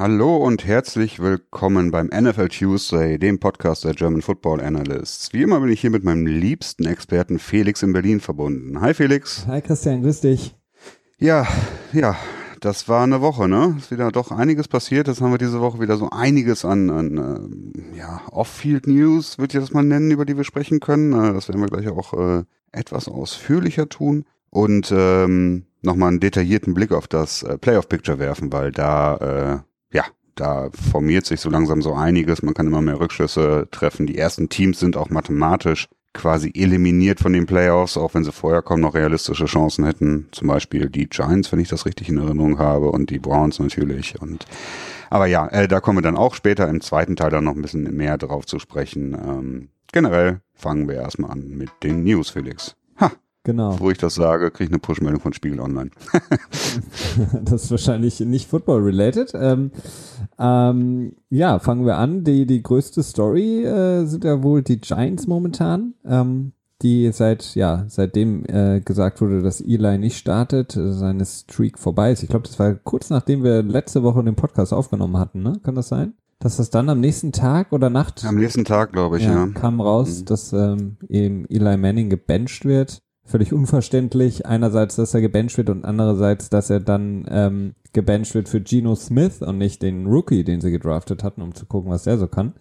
Hallo und herzlich willkommen beim NFL Tuesday, dem Podcast der German Football Analysts. Wie immer bin ich hier mit meinem liebsten Experten Felix in Berlin verbunden. Hi Felix. Hi Christian, grüß dich. Ja, ja, das war eine Woche, ne? Ist wieder doch einiges passiert. Jetzt haben wir diese Woche wieder so einiges an, an äh, ja, Off-Field News, würde ich das mal nennen, über die wir sprechen können. Äh, das werden wir gleich auch äh, etwas ausführlicher tun. Und ähm, nochmal einen detaillierten Blick auf das äh, Playoff-Picture werfen, weil da äh, ja, da formiert sich so langsam so einiges. Man kann immer mehr Rückschlüsse treffen. Die ersten Teams sind auch mathematisch quasi eliminiert von den Playoffs, auch wenn sie vorher kaum noch realistische Chancen hätten. Zum Beispiel die Giants, wenn ich das richtig in Erinnerung habe, und die Browns natürlich. Und aber ja, äh, da kommen wir dann auch später im zweiten Teil dann noch ein bisschen mehr drauf zu sprechen. Ähm, generell fangen wir erstmal an mit den News, Felix. Genau. Wo ich das sage, kriege ich eine Push-Meldung von Spiegel Online. das ist wahrscheinlich nicht Football-related. Ähm, ähm, ja, fangen wir an. Die, die größte Story äh, sind ja wohl die Giants momentan, ähm, die seit, ja, seitdem äh, gesagt wurde, dass Eli nicht startet, äh, seine Streak vorbei ist. Ich glaube, das war kurz nachdem wir letzte Woche den Podcast aufgenommen hatten, ne? Kann das sein? Dass das dann am nächsten Tag oder Nacht? Am nächsten Tag, glaube ich, ja, ja. Kam raus, mhm. dass ähm, eben Eli Manning gebencht wird völlig unverständlich. Einerseits, dass er gebencht wird und andererseits, dass er dann ähm, gebencht wird für Geno Smith und nicht den Rookie, den sie gedraftet hatten, um zu gucken, was der so kann.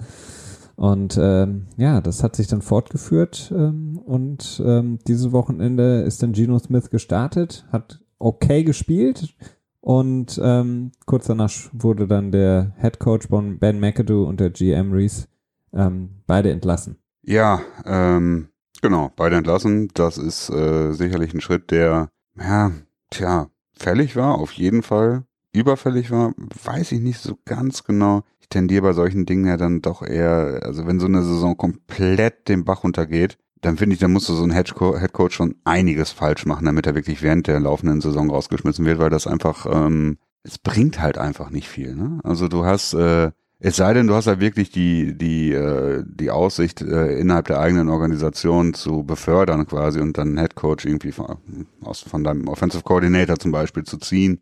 Und ähm, ja, das hat sich dann fortgeführt ähm, und ähm, dieses Wochenende ist dann Geno Smith gestartet, hat okay gespielt und ähm, kurz danach wurde dann der Head Coach von Ben McAdoo und der GM Reese ähm, beide entlassen. Ja, ähm, Genau, beide entlassen. Das ist äh, sicherlich ein Schritt, der, ja, tja, fällig war, auf jeden Fall. Überfällig war, weiß ich nicht so ganz genau. Ich tendiere bei solchen Dingen ja dann doch eher, also wenn so eine Saison komplett den Bach runtergeht, dann finde ich, dann du so ein Headcoach schon einiges falsch machen, damit er wirklich während der laufenden Saison rausgeschmissen wird, weil das einfach, ähm, es bringt halt einfach nicht viel. Ne? Also du hast äh, es sei denn, du hast halt wirklich die, die, äh, die Aussicht, äh, innerhalb der eigenen Organisation zu befördern quasi und dann Head Coach irgendwie von, aus, von deinem Offensive Coordinator zum Beispiel zu ziehen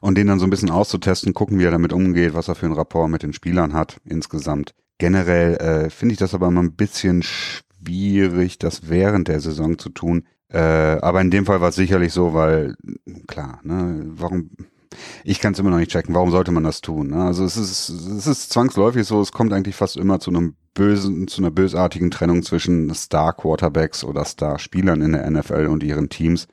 und den dann so ein bisschen auszutesten, gucken, wie er damit umgeht, was er für einen Rapport mit den Spielern hat insgesamt. Generell äh, finde ich das aber immer ein bisschen schwierig, das während der Saison zu tun. Äh, aber in dem Fall war es sicherlich so, weil, klar, ne, warum ich kann es immer noch nicht checken. Warum sollte man das tun? Ne? Also es ist, es ist zwangsläufig so, es kommt eigentlich fast immer zu einem bösen, zu einer bösartigen Trennung zwischen Star-Quarterbacks oder Star-Spielern in der NFL und ihren Teams.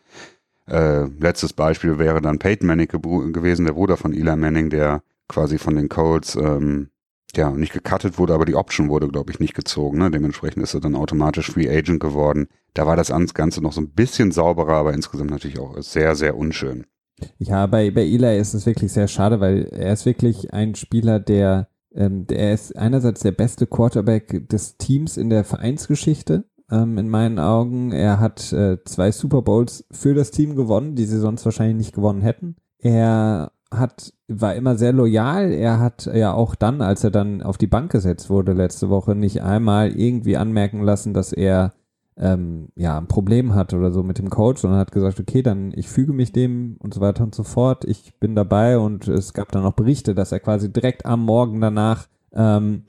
Äh, letztes Beispiel wäre dann Peyton Manning gewesen, der Bruder von Eli Manning, der quasi von den Colts ähm, ja nicht gecuttet wurde, aber die Option wurde, glaube ich, nicht gezogen. Ne? Dementsprechend ist er dann automatisch Free Agent geworden. Da war das Ganze noch so ein bisschen sauberer, aber insgesamt natürlich auch sehr, sehr unschön. Ja, bei, bei Eli ist es wirklich sehr schade, weil er ist wirklich ein Spieler, der, ähm, der ist einerseits der beste Quarterback des Teams in der Vereinsgeschichte, ähm, in meinen Augen. Er hat äh, zwei Super Bowls für das Team gewonnen, die sie sonst wahrscheinlich nicht gewonnen hätten. Er hat, war immer sehr loyal. Er hat ja auch dann, als er dann auf die Bank gesetzt wurde letzte Woche, nicht einmal irgendwie anmerken lassen, dass er ähm, ja, ein Problem hat oder so mit dem Coach, sondern hat gesagt, okay, dann ich füge mich dem und so weiter und so fort. Ich bin dabei und es gab dann auch Berichte, dass er quasi direkt am Morgen danach ähm,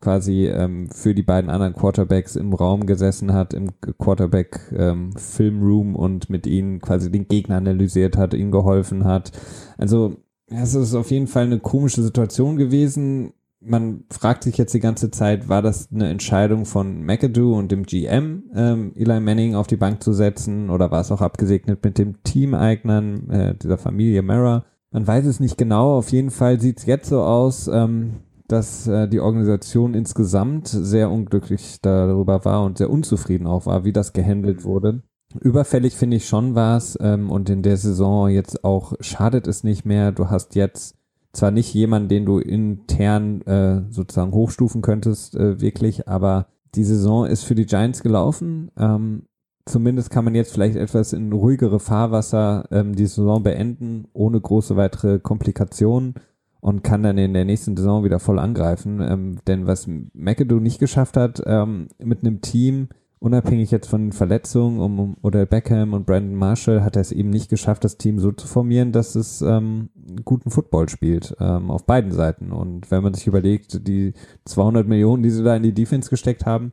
quasi ähm, für die beiden anderen Quarterbacks im Raum gesessen hat, im Quarterback ähm, Filmroom und mit ihnen quasi den Gegner analysiert hat, ihm geholfen hat. Also es ist auf jeden Fall eine komische Situation gewesen man fragt sich jetzt die ganze Zeit, war das eine Entscheidung von McAdoo und dem GM, ähm, Eli Manning auf die Bank zu setzen oder war es auch abgesegnet mit dem Teameignern äh, dieser Familie Mara? Man weiß es nicht genau. Auf jeden Fall sieht es jetzt so aus, ähm, dass äh, die Organisation insgesamt sehr unglücklich darüber war und sehr unzufrieden auch war, wie das gehandelt wurde. Überfällig finde ich schon war es ähm, und in der Saison jetzt auch schadet es nicht mehr. Du hast jetzt zwar nicht jemand, den du intern äh, sozusagen hochstufen könntest, äh, wirklich, aber die Saison ist für die Giants gelaufen. Ähm, zumindest kann man jetzt vielleicht etwas in ruhigere Fahrwasser ähm, die Saison beenden, ohne große weitere Komplikationen und kann dann in der nächsten Saison wieder voll angreifen. Ähm, denn was McAdoo nicht geschafft hat, ähm, mit einem Team unabhängig jetzt von Verletzungen um, um oder Beckham und Brandon Marshall hat er es eben nicht geschafft, das Team so zu formieren, dass es ähm, guten Football spielt ähm, auf beiden Seiten. Und wenn man sich überlegt, die 200 Millionen, die sie da in die Defense gesteckt haben,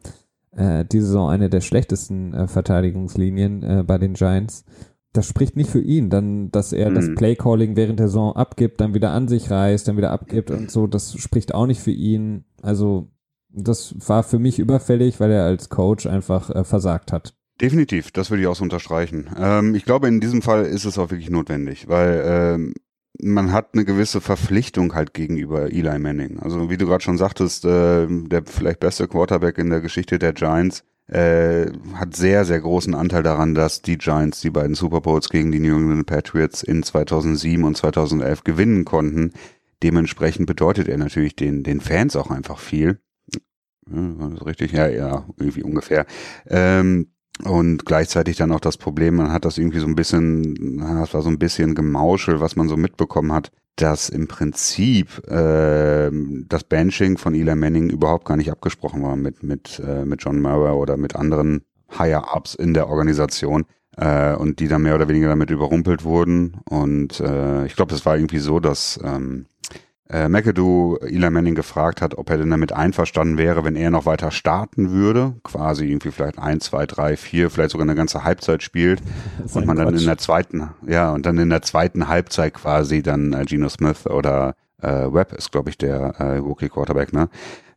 äh, diese Saison eine der schlechtesten äh, Verteidigungslinien äh, bei den Giants. Das spricht nicht für ihn, dann, dass er mhm. das Playcalling während der Saison abgibt, dann wieder an sich reißt, dann wieder abgibt und so, das spricht auch nicht für ihn. Also das war für mich überfällig, weil er als Coach einfach äh, versagt hat. Definitiv, das würde ich auch so unterstreichen. Ähm, ich glaube, in diesem Fall ist es auch wirklich notwendig, weil ähm, man hat eine gewisse Verpflichtung halt gegenüber Eli Manning. Also wie du gerade schon sagtest, äh, der vielleicht beste Quarterback in der Geschichte der Giants äh, hat sehr, sehr großen Anteil daran, dass die Giants die beiden Super Bowls gegen die New England Patriots in 2007 und 2011 gewinnen konnten. Dementsprechend bedeutet er natürlich den, den Fans auch einfach viel. Ja, richtig, ja, ja, irgendwie ungefähr. Ähm, und gleichzeitig dann auch das Problem, man hat das irgendwie so ein bisschen, das war so ein bisschen Gemauschel, was man so mitbekommen hat, dass im Prinzip äh, das Benching von Eli Manning überhaupt gar nicht abgesprochen war mit, mit, äh, mit John Murray oder mit anderen Higher-Ups in der Organisation äh, und die dann mehr oder weniger damit überrumpelt wurden. Und äh, ich glaube, es war irgendwie so, dass ähm, äh, McAdoo Eli Manning gefragt hat, ob er denn damit einverstanden wäre, wenn er noch weiter starten würde, quasi irgendwie vielleicht ein, zwei, drei, vier, vielleicht sogar eine ganze Halbzeit spielt und man Quatsch. dann in der zweiten, ja, und dann in der zweiten Halbzeit quasi dann äh, Geno Smith oder äh, Webb ist, glaube ich, der äh, Rookie Quarterback, ne?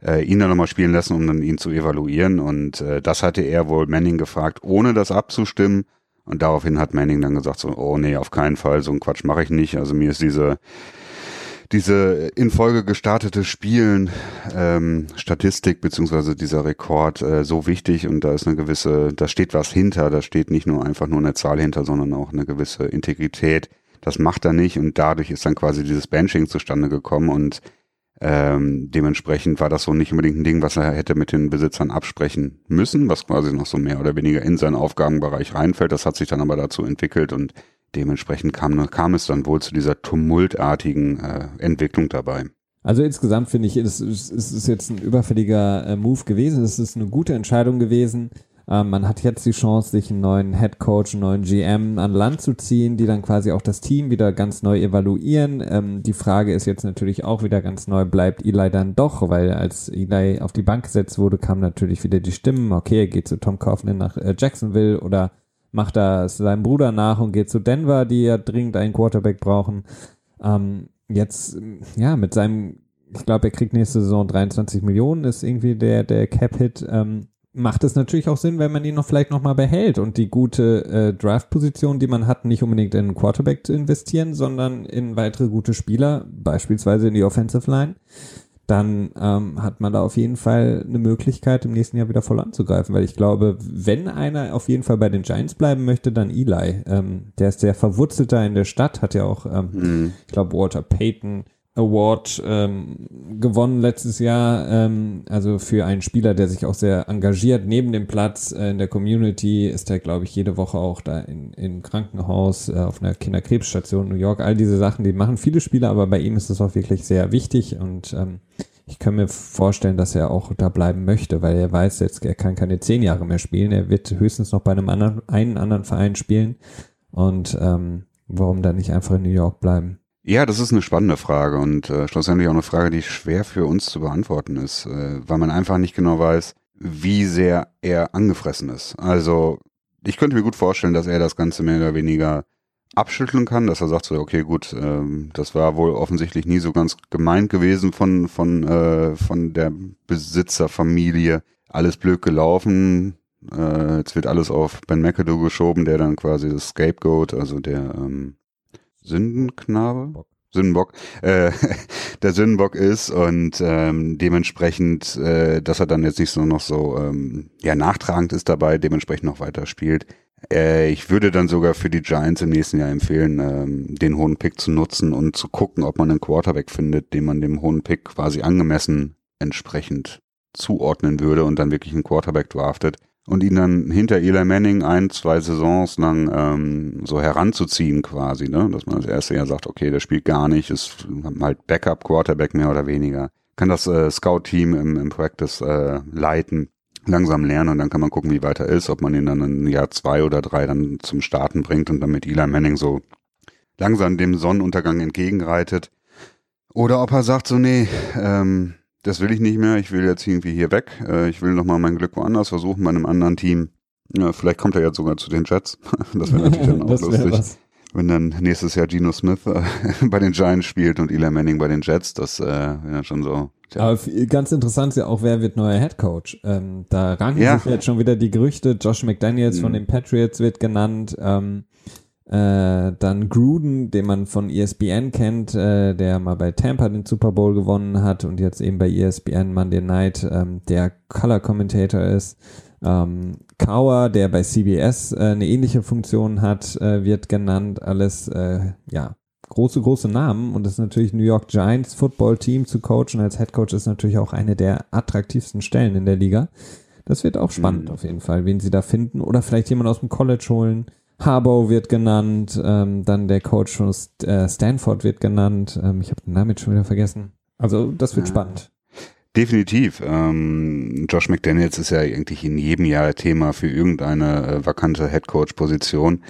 Äh, ihn dann nochmal spielen lassen, um dann ihn zu evaluieren. Und äh, das hatte er wohl Manning gefragt, ohne das abzustimmen. Und daraufhin hat Manning dann gesagt so, oh nee, auf keinen Fall, so einen Quatsch mache ich nicht. Also mir ist diese diese in Folge gestartete Spielen ähm, Statistik beziehungsweise dieser Rekord äh, so wichtig und da ist eine gewisse, da steht was hinter, da steht nicht nur einfach nur eine Zahl hinter, sondern auch eine gewisse Integrität. Das macht er nicht und dadurch ist dann quasi dieses Benching zustande gekommen und ähm, dementsprechend war das so nicht unbedingt ein Ding, was er hätte mit den Besitzern absprechen müssen, was quasi noch so mehr oder weniger in seinen Aufgabenbereich reinfällt. Das hat sich dann aber dazu entwickelt und dementsprechend kam, kam es dann wohl zu dieser tumultartigen äh, Entwicklung dabei. Also insgesamt finde ich, es, es, es ist jetzt ein überfälliger äh, Move gewesen. Es ist eine gute Entscheidung gewesen. Ähm, man hat jetzt die Chance, sich einen neuen Head Coach, einen neuen GM an Land zu ziehen, die dann quasi auch das Team wieder ganz neu evaluieren. Ähm, die Frage ist jetzt natürlich auch wieder ganz neu, bleibt Eli dann doch? Weil als Eli auf die Bank gesetzt wurde, kamen natürlich wieder die Stimmen, okay, er geht zu Tom Kaufman nach äh, Jacksonville oder macht das seinem Bruder nach und geht zu Denver, die ja dringend einen Quarterback brauchen. Ähm, jetzt, ja, mit seinem, ich glaube, er kriegt nächste Saison 23 Millionen, ist irgendwie der, der Cap-Hit. Ähm, macht es natürlich auch Sinn, wenn man ihn noch vielleicht nochmal behält und die gute äh, Draft-Position, die man hat, nicht unbedingt in einen Quarterback zu investieren, sondern in weitere gute Spieler, beispielsweise in die Offensive Line dann ähm, hat man da auf jeden Fall eine Möglichkeit, im nächsten Jahr wieder voll anzugreifen. Weil ich glaube, wenn einer auf jeden Fall bei den Giants bleiben möchte, dann Eli. Ähm, der ist sehr verwurzelt da in der Stadt, hat ja auch, ähm, mhm. ich glaube, Walter Payton Award ähm, gewonnen letztes Jahr. Ähm, also für einen Spieler, der sich auch sehr engagiert neben dem Platz äh, in der Community, ist er, glaube ich, jede Woche auch da in, im Krankenhaus, äh, auf einer Kinderkrebsstation in New York. All diese Sachen, die machen viele Spieler, aber bei ihm ist es auch wirklich sehr wichtig und ähm, ich kann mir vorstellen, dass er auch da bleiben möchte, weil er weiß jetzt, er kann keine zehn Jahre mehr spielen. Er wird höchstens noch bei einem anderen, einen anderen Verein spielen. Und ähm, warum dann nicht einfach in New York bleiben? Ja, das ist eine spannende Frage und äh, schlussendlich auch eine Frage, die schwer für uns zu beantworten ist, äh, weil man einfach nicht genau weiß, wie sehr er angefressen ist. Also ich könnte mir gut vorstellen, dass er das Ganze mehr oder weniger abschütteln kann, dass er sagt so, okay, gut, ähm, das war wohl offensichtlich nie so ganz gemeint gewesen von von äh, von der Besitzerfamilie. Alles blöd gelaufen. Äh, jetzt wird alles auf Ben McAdoo geschoben, der dann quasi das Scapegoat, also der ähm, Sündenknabe? Sündenbock, äh, der Sündenbock ist und ähm, dementsprechend, äh, dass er dann jetzt nicht so noch so ähm, ja nachtragend ist dabei, dementsprechend noch weiter spielt. Äh, ich würde dann sogar für die Giants im nächsten Jahr empfehlen, ähm, den hohen Pick zu nutzen und zu gucken, ob man einen Quarterback findet, den man dem hohen Pick quasi angemessen entsprechend zuordnen würde und dann wirklich einen Quarterback draftet und ihn dann hinter Eli Manning ein, zwei Saisons lang ähm, so heranzuziehen quasi, ne? Dass man das erste Jahr sagt, okay, der spielt gar nicht, ist halt Backup Quarterback mehr oder weniger. Kann das äh, Scout-Team im, im Practice äh, leiten langsam lernen und dann kann man gucken, wie weiter ist, ob man ihn dann ein Jahr zwei oder drei dann zum Starten bringt und dann mit Eli Manning so langsam dem Sonnenuntergang entgegenreitet. Oder ob er sagt so, nee, ähm, das will ich nicht mehr, ich will jetzt irgendwie hier weg, äh, ich will nochmal mein Glück woanders versuchen bei einem anderen Team. Ja, vielleicht kommt er jetzt sogar zu den Jets. Das wäre natürlich dann auch lustig. Was. Wenn dann nächstes Jahr Geno Smith äh, bei den Giants spielt und Eli Manning bei den Jets, das äh, wäre schon so. Tja. Aber ganz interessant ist ja auch, wer wird neuer Head Coach. Ähm, da ranken ja. sich jetzt schon wieder die Gerüchte. Josh McDaniels mhm. von den Patriots wird genannt. Ähm, äh, dann Gruden, den man von ESPN kennt, äh, der mal bei Tampa den Super Bowl gewonnen hat und jetzt eben bei ESPN Monday Night ähm, der Color Commentator ist. Ähm, Kauer, der bei CBS äh, eine ähnliche Funktion hat, äh, wird genannt. Alles, äh, ja, große, große Namen. Und das ist natürlich New York Giants Football Team zu coachen als Head Coach ist natürlich auch eine der attraktivsten Stellen in der Liga. Das wird auch spannend mhm. auf jeden Fall, wen sie da finden. Oder vielleicht jemand aus dem College holen. Harbaugh wird genannt, ähm, dann der Coach von äh, Stanford wird genannt. Ähm, ich habe den Namen jetzt schon wieder vergessen. Also das wird ja. spannend. Definitiv. Ähm, Josh McDaniels ist ja eigentlich in jedem Jahr Thema für irgendeine äh, vakante Headcoach-Position.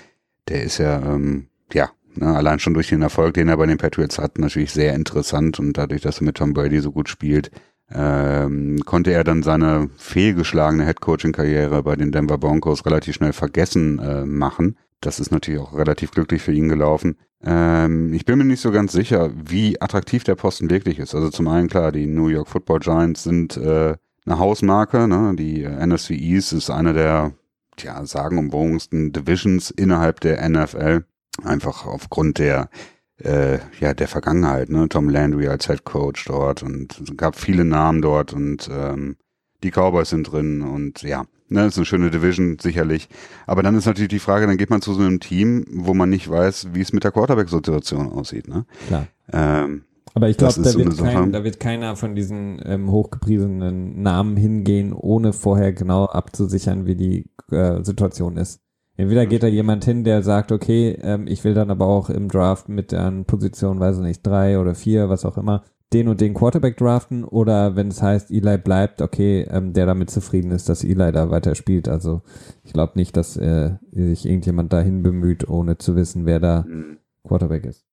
Der ist ja, ähm, ja, ne, allein schon durch den Erfolg, den er bei den Patriots hat, natürlich sehr interessant und dadurch, dass er mit Tom Brady so gut spielt, ähm, konnte er dann seine fehlgeschlagene Headcoaching-Karriere bei den Denver Broncos relativ schnell vergessen äh, machen. Das ist natürlich auch relativ glücklich für ihn gelaufen. Ähm, ich bin mir nicht so ganz sicher, wie attraktiv der Posten wirklich ist. Also zum einen klar, die New York Football Giants sind äh, eine Hausmarke. Ne? Die äh, NFC East ist eine der ja, sagenumwogensten Divisions innerhalb der NFL. Einfach aufgrund der äh, ja der Vergangenheit. Ne? Tom Landry als Head Coach dort und es gab viele Namen dort und ähm, die Cowboys sind drin und ja, Ne, ist eine schöne Division, sicherlich. Aber dann ist natürlich die Frage, dann geht man zu so einem Team, wo man nicht weiß, wie es mit der Quarterback-Situation aussieht. Ne? Klar. Ähm, aber ich glaube, da, so kein, da wird keiner von diesen ähm, hochgepriesenen Namen hingehen, ohne vorher genau abzusichern, wie die äh, Situation ist. Entweder geht da jemand hin, der sagt, okay, ähm, ich will dann aber auch im Draft mit der Position, weiß ich nicht, drei oder vier, was auch immer, den und den Quarterback draften oder wenn es heißt, Eli bleibt, okay, ähm, der damit zufrieden ist, dass Eli da weiter spielt. Also ich glaube nicht, dass äh, sich irgendjemand dahin bemüht, ohne zu wissen, wer da mhm. Quarterback ist.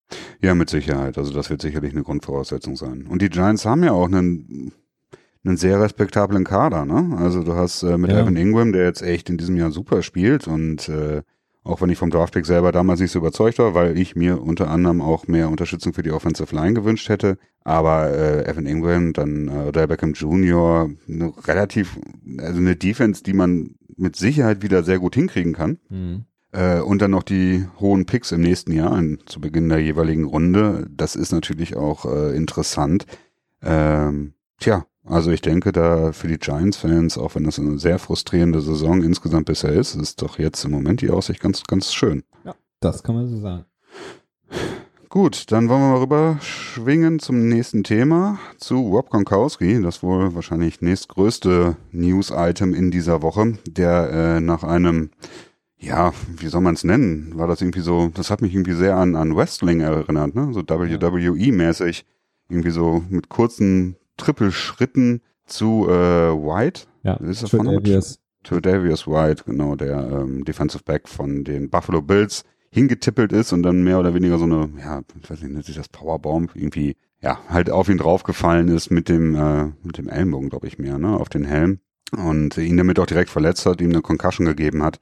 Ja, mit Sicherheit. Also das wird sicherlich eine Grundvoraussetzung sein. Und die Giants haben ja auch einen, einen sehr respektablen Kader, ne? Also du hast äh, mit ja. Evan Ingram, der jetzt echt in diesem Jahr super spielt und äh, auch wenn ich vom Draftpick selber damals nicht so überzeugt war, weil ich mir unter anderem auch mehr Unterstützung für die Offensive Line gewünscht hätte. Aber äh, Evan Ingram, dann äh, Odell Beckham Jr., eine relativ, also eine Defense, die man mit Sicherheit wieder sehr gut hinkriegen kann. Mhm. Äh, und dann noch die hohen Picks im nächsten Jahr, in, zu Beginn der jeweiligen Runde. Das ist natürlich auch äh, interessant. Ähm, tja, also ich denke da für die Giants-Fans, auch wenn das eine sehr frustrierende Saison insgesamt bisher ist, ist doch jetzt im Moment die Aussicht ganz, ganz schön. Ja, das kann man so sagen. Gut, dann wollen wir mal rüber schwingen zum nächsten Thema, zu Rob Gronkowski, das wohl wahrscheinlich nächstgrößte News-Item in dieser Woche, der äh, nach einem, ja, wie soll man es nennen, war das irgendwie so, das hat mich irgendwie sehr an, an Wrestling erinnert, ne? so WWE-mäßig, irgendwie so mit kurzen Trippelschritten zu äh, White. Ja, ist das Davius. Davius White, genau, der ähm, Defensive Back von den Buffalo Bills hingetippelt ist und dann mehr oder weniger so eine, ja, ich weiß nicht, nennt sich das Powerbomb, irgendwie, ja, halt auf ihn draufgefallen ist mit dem, äh, mit dem Ellenbogen, glaube ich mehr, ne, auf den Helm und ihn damit auch direkt verletzt hat, ihm eine Concussion gegeben hat.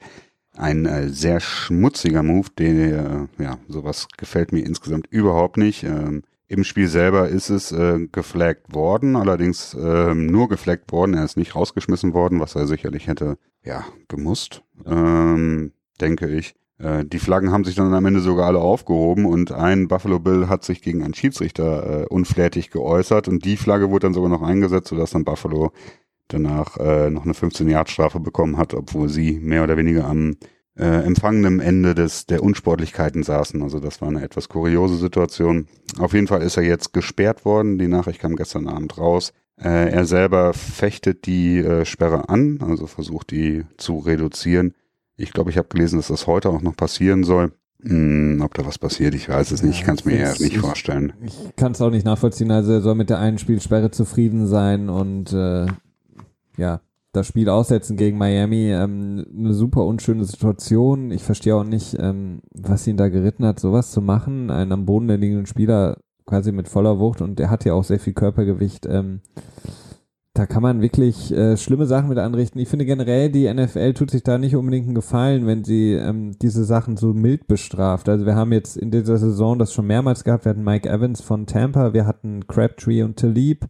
Ein äh, sehr schmutziger Move, der, äh, ja, sowas gefällt mir insgesamt überhaupt nicht. Ähm, im Spiel selber ist es äh, geflaggt worden, allerdings äh, nur geflaggt worden. Er ist nicht rausgeschmissen worden, was er sicherlich hätte, ja, gemusst, ähm, denke ich. Äh, die Flaggen haben sich dann am Ende sogar alle aufgehoben und ein Buffalo Bill hat sich gegen einen Schiedsrichter äh, unflätig geäußert und die Flagge wurde dann sogar noch eingesetzt, sodass dann Buffalo danach äh, noch eine 15-Yard-Strafe bekommen hat, obwohl sie mehr oder weniger am äh, empfangenem Ende des, der Unsportlichkeiten saßen. Also das war eine etwas kuriose Situation. Auf jeden Fall ist er jetzt gesperrt worden. Die Nachricht kam gestern Abend raus. Äh, er selber fechtet die äh, Sperre an, also versucht die zu reduzieren. Ich glaube, ich habe gelesen, dass das heute auch noch passieren soll. Hm, ob da was passiert, ich weiß es nicht. Ich kann es mir eher nicht ich, vorstellen. Ich kann es auch nicht nachvollziehen. Also er soll mit der einen Spielsperre zufrieden sein und äh, ja, das Spiel aussetzen gegen Miami, ähm, eine super unschöne Situation. Ich verstehe auch nicht, ähm, was ihn da geritten hat, sowas zu machen, einen am Boden liegenden Spieler quasi mit voller Wucht und der hat ja auch sehr viel Körpergewicht. Ähm, da kann man wirklich äh, schlimme Sachen mit anrichten. Ich finde generell, die NFL tut sich da nicht unbedingt einen Gefallen, wenn sie ähm, diese Sachen so mild bestraft. Also wir haben jetzt in dieser Saison das schon mehrmals gehabt. Wir hatten Mike Evans von Tampa, wir hatten Crabtree und Talib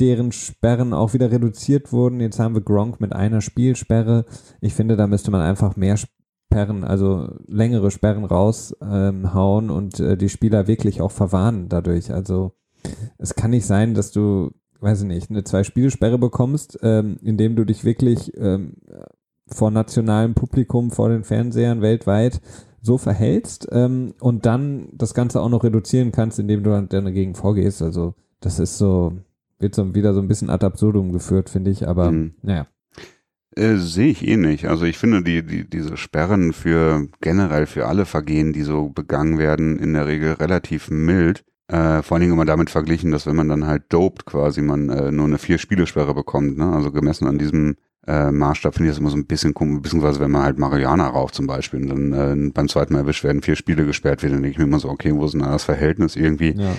deren Sperren auch wieder reduziert wurden. Jetzt haben wir Gronk mit einer Spielsperre. Ich finde, da müsste man einfach mehr Sperren, also längere Sperren raushauen ähm, und äh, die Spieler wirklich auch verwarnen dadurch. Also es kann nicht sein, dass du, weiß ich nicht, eine Zwei-Spielsperre bekommst, ähm, indem du dich wirklich ähm, vor nationalem Publikum, vor den Fernsehern weltweit so verhältst ähm, und dann das Ganze auch noch reduzieren kannst, indem du dann dagegen vorgehst. Also das ist so, wird so wieder so ein bisschen ad absurdum geführt, finde ich, aber mhm. naja. Äh, Sehe ich eh nicht. Also ich finde die, die, diese Sperren für generell für alle Vergehen, die so begangen werden, in der Regel relativ mild. Äh, vor allen Dingen immer damit verglichen, dass wenn man dann halt dopt, quasi man äh, nur eine Vier-Spiele-Sperre bekommt. Ne? Also gemessen an diesem äh, Maßstab finde ich das immer so ein bisschen komisch, beziehungsweise wenn man halt Marihuana raucht zum Beispiel und dann äh, beim zweiten Mal erwischt werden, vier Spiele gesperrt wird, dann denke ich mir immer so, okay, wo ist denn da das Verhältnis irgendwie? Ja.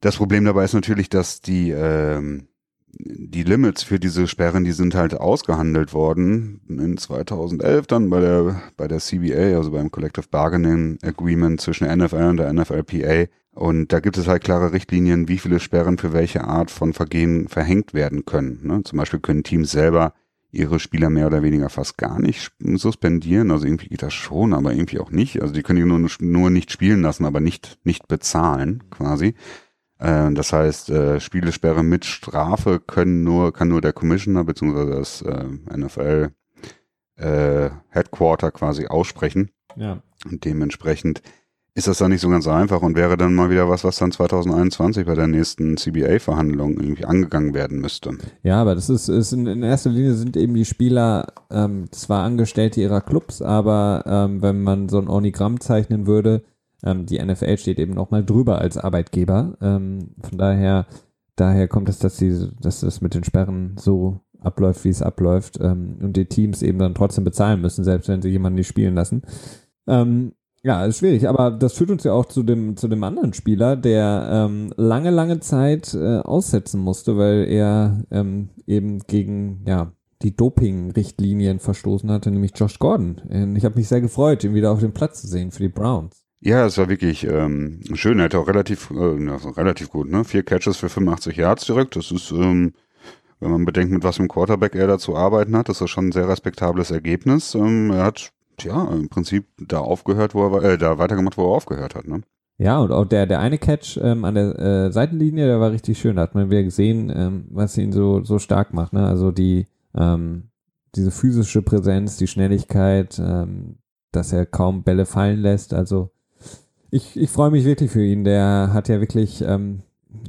Das Problem dabei ist natürlich, dass die, ähm, die Limits für diese Sperren, die sind halt ausgehandelt worden in 2011 dann bei der, bei der CBA, also beim Collective Bargaining Agreement zwischen NFL und der NFLPA. Und da gibt es halt klare Richtlinien, wie viele Sperren für welche Art von Vergehen verhängt werden können. Ne? Zum Beispiel können Teams selber ihre Spieler mehr oder weniger fast gar nicht suspendieren. Also irgendwie geht das schon, aber irgendwie auch nicht. Also die können die nur, nur nicht spielen lassen, aber nicht, nicht bezahlen quasi. Äh, das heißt, äh, Spielesperre mit Strafe können nur, kann nur der Commissioner bzw. das äh, NFL äh, Headquarter quasi aussprechen. Ja. Und dementsprechend ist das dann nicht so ganz einfach und wäre dann mal wieder was, was dann 2021 bei der nächsten CBA-Verhandlung irgendwie angegangen werden müsste. Ja, aber das ist, ist in, in erster Linie sind eben die Spieler ähm, zwar Angestellte ihrer Clubs, aber ähm, wenn man so ein Ornigramm zeichnen würde, ähm, die NFL steht eben nochmal drüber als Arbeitgeber. Ähm, von daher, daher kommt es, dass, die, dass das mit den Sperren so abläuft, wie es abläuft ähm, und die Teams eben dann trotzdem bezahlen müssen, selbst wenn sie jemanden nicht spielen lassen. Ähm, ja, ist schwierig, aber das führt uns ja auch zu dem, zu dem anderen Spieler, der ähm, lange, lange Zeit äh, aussetzen musste, weil er ähm, eben gegen ja, die Doping-Richtlinien verstoßen hatte, nämlich Josh Gordon. Und ich habe mich sehr gefreut, ihn wieder auf dem Platz zu sehen für die Browns. Ja, es war wirklich ähm, schön. Er hatte auch relativ, äh, relativ gut, ne? Vier Catches für 85 Yards direkt. Das ist, ähm, wenn man bedenkt, mit was einem Quarterback er da zu arbeiten hat, das ist schon ein sehr respektables Ergebnis. Ähm, er hat, ja, im Prinzip da aufgehört, wo er, äh, da weitergemacht, wo er aufgehört hat, ne? Ja, und auch der, der eine Catch ähm, an der äh, Seitenlinie, der war richtig schön. Da hat man wieder gesehen, ähm, was ihn so, so stark macht, ne? Also die, ähm, diese physische Präsenz, die Schnelligkeit, ähm, dass er kaum Bälle fallen lässt. Also ich, ich freue mich wirklich für ihn. Der hat ja wirklich ähm,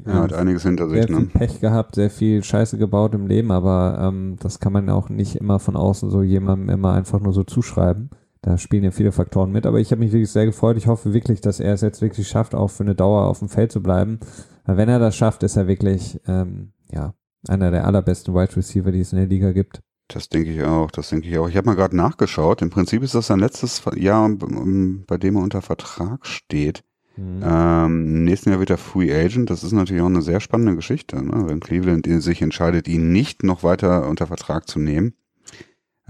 er hat einiges hinter sich. Sehr viel ne? Pech gehabt, sehr viel Scheiße gebaut im Leben, aber ähm, das kann man auch nicht immer von außen so jemandem immer einfach nur so zuschreiben. Da spielen ja viele Faktoren mit, aber ich habe mich wirklich sehr gefreut. Ich hoffe wirklich, dass er es jetzt wirklich schafft, auch für eine Dauer auf dem Feld zu bleiben. Weil wenn er das schafft, ist er wirklich ähm, ja einer der allerbesten Wide Receiver, die es in der Liga gibt. Das denke ich auch, das denke ich auch. Ich habe mal gerade nachgeschaut. Im Prinzip ist das sein letztes Jahr, bei dem er unter Vertrag steht. Mhm. Ähm, Im nächsten Jahr wird er Free Agent. Das ist natürlich auch eine sehr spannende Geschichte, ne? wenn Cleveland sich entscheidet, ihn nicht noch weiter unter Vertrag zu nehmen.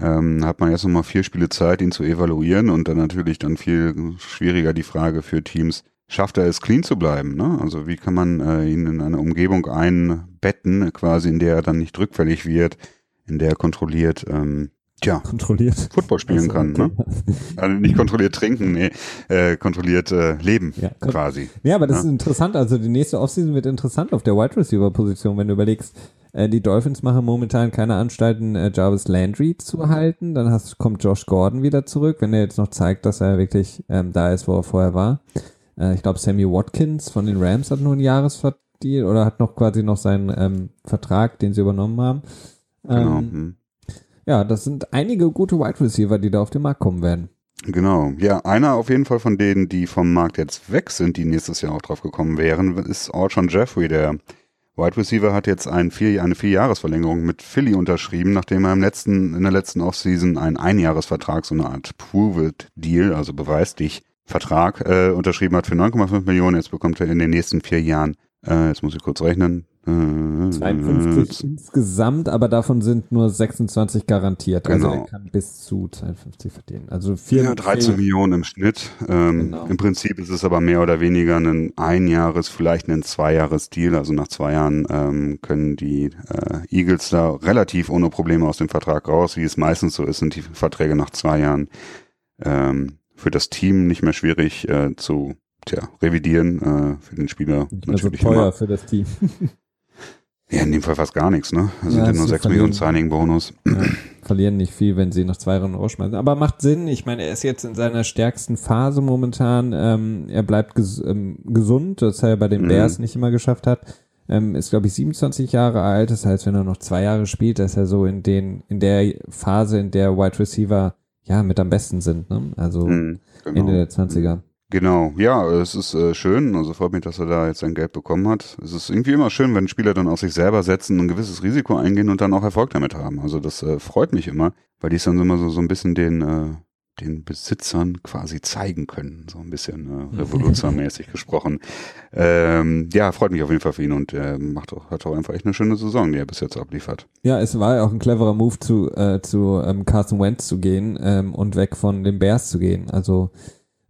Ähm, hat man jetzt nochmal vier Spiele Zeit, ihn zu evaluieren und dann natürlich dann viel schwieriger die Frage für Teams, schafft er es clean zu bleiben? Ne? Also wie kann man äh, ihn in eine Umgebung einbetten, quasi in der er dann nicht rückfällig wird? In der er kontrolliert, ähm, tja, kontrolliert Football spielen also, kann. Okay. Ne? Also nicht kontrolliert trinken, nee, äh, kontrolliert äh, leben ja, quasi. Ja, aber das ja? ist interessant. Also die nächste Offseason wird interessant auf der Wide Receiver Position, wenn du überlegst, äh, die Dolphins machen momentan keine Anstalten, äh, Jarvis Landry zu halten. Dann hast, kommt Josh Gordon wieder zurück, wenn er jetzt noch zeigt, dass er wirklich ähm, da ist, wo er vorher war. Äh, ich glaube, Sammy Watkins von den Rams hat nur einen Jahresvertrag oder hat noch quasi noch seinen ähm, Vertrag, den sie übernommen haben. Genau. Ähm, hm. Ja, das sind einige gute Wide Receiver, die da auf den Markt kommen werden. Genau. Ja, einer auf jeden Fall von denen, die vom Markt jetzt weg sind, die nächstes Jahr auch drauf gekommen wären, ist Alshon Jeffrey, der Wide Receiver hat jetzt ein vier, eine Vierjahresverlängerung mit Philly unterschrieben, nachdem er im letzten, in der letzten Offseason einen Einjahresvertrag, so eine Art Prove-It-Deal, also beweis dich, Vertrag äh, unterschrieben hat für 9,5 Millionen. Jetzt bekommt er in den nächsten vier Jahren, äh, jetzt muss ich kurz rechnen, 52 insgesamt, aber davon sind nur 26 garantiert. Also Genau. er kann bis zu 52 verdienen. Also vier, Ja, 13 Millionen im Schnitt. Ähm, Genau. Im Prinzip ist es aber mehr oder weniger ein Einjahres, vielleicht ein Zweijahres-Deal. Also nach zwei Jahren ähm, können die äh, Eagles da relativ ohne Probleme aus dem Vertrag raus. Wie es meistens so ist, sind die Verträge nach zwei Jahren ähm, für das Team nicht mehr schwierig äh, zu tja, revidieren. Äh, für den Spieler Nicht mehr so natürlich teuer immer. für das Team. Ja, in dem Fall fast gar nichts, ne? Das Ja, sind ja nur 6 verlieren. Millionen Signing-Bonus. ja, verlieren nicht viel, wenn sie noch zwei Runden rausschmeißen. Aber macht Sinn. Ich meine, er ist jetzt in seiner stärksten Phase momentan. Ähm, er bleibt ges ähm, gesund, das er bei den Mhm. Bears nicht immer geschafft hat. Ähm, ist, glaube ich, 27 Jahre alt. Das heißt, wenn er noch zwei Jahre spielt, ist er so in den, in der Phase, in der Wide Receiver ja mit am besten sind. Ne? Also Mhm, genau. Ende der 20er. Genau, ja, es ist äh, schön. Also freut mich, dass er da jetzt sein Geld bekommen hat. Es ist irgendwie immer schön, wenn Spieler dann auf sich selber setzen, ein gewisses Risiko eingehen und dann auch Erfolg damit haben. Also das äh, freut mich immer, weil die es dann immer so, so ein bisschen den, äh, den Besitzern quasi zeigen können. So ein bisschen äh, revolutionärmäßig gesprochen. Ähm, ja, freut mich auf jeden Fall für ihn und er macht auch, hat auch einfach echt eine schöne Saison, die er bis jetzt abliefert. Ja, es war ja auch ein cleverer Move zu, äh, zu ähm, Carson Wentz zu gehen ähm, und weg von den Bears zu gehen. Also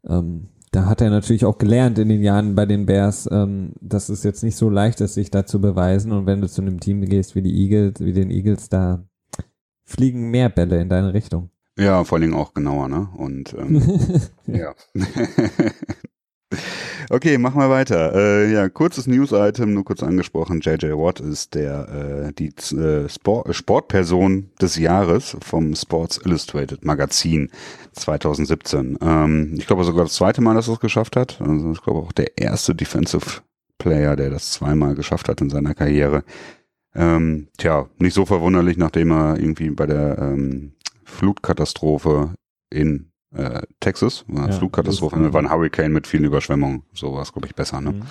ähm, da hat er natürlich auch gelernt in den Jahren bei den Bears, ähm, dass es jetzt nicht so leicht ist, sich da zu beweisen. Und wenn du zu einem Team gehst wie die Eagles, wie den Eagles, da fliegen mehr Bälle in deine Richtung. Ja, vor allen Dingen auch genauer, ne? Und ähm, Ja. okay, machen wir weiter. Äh, ja, kurzes News-Item, nur kurz angesprochen. JJ Watt ist der äh, die äh, Sport, Sportperson des Jahres vom Sports Illustrated Magazin 2017. Ähm, ich glaube sogar das zweite Mal, dass er es geschafft hat. Also ich glaube auch der erste Defensive Player, der das zweimal geschafft hat in seiner Karriere. Ähm, tja, nicht so verwunderlich, nachdem er irgendwie bei der ähm, Flutkatastrophe in äh, Texas, war eine Ja, Flutkatastrophe, das- war ein Hurricane mit vielen Überschwemmungen, so war es, glaube ich, besser, ne? Mhm.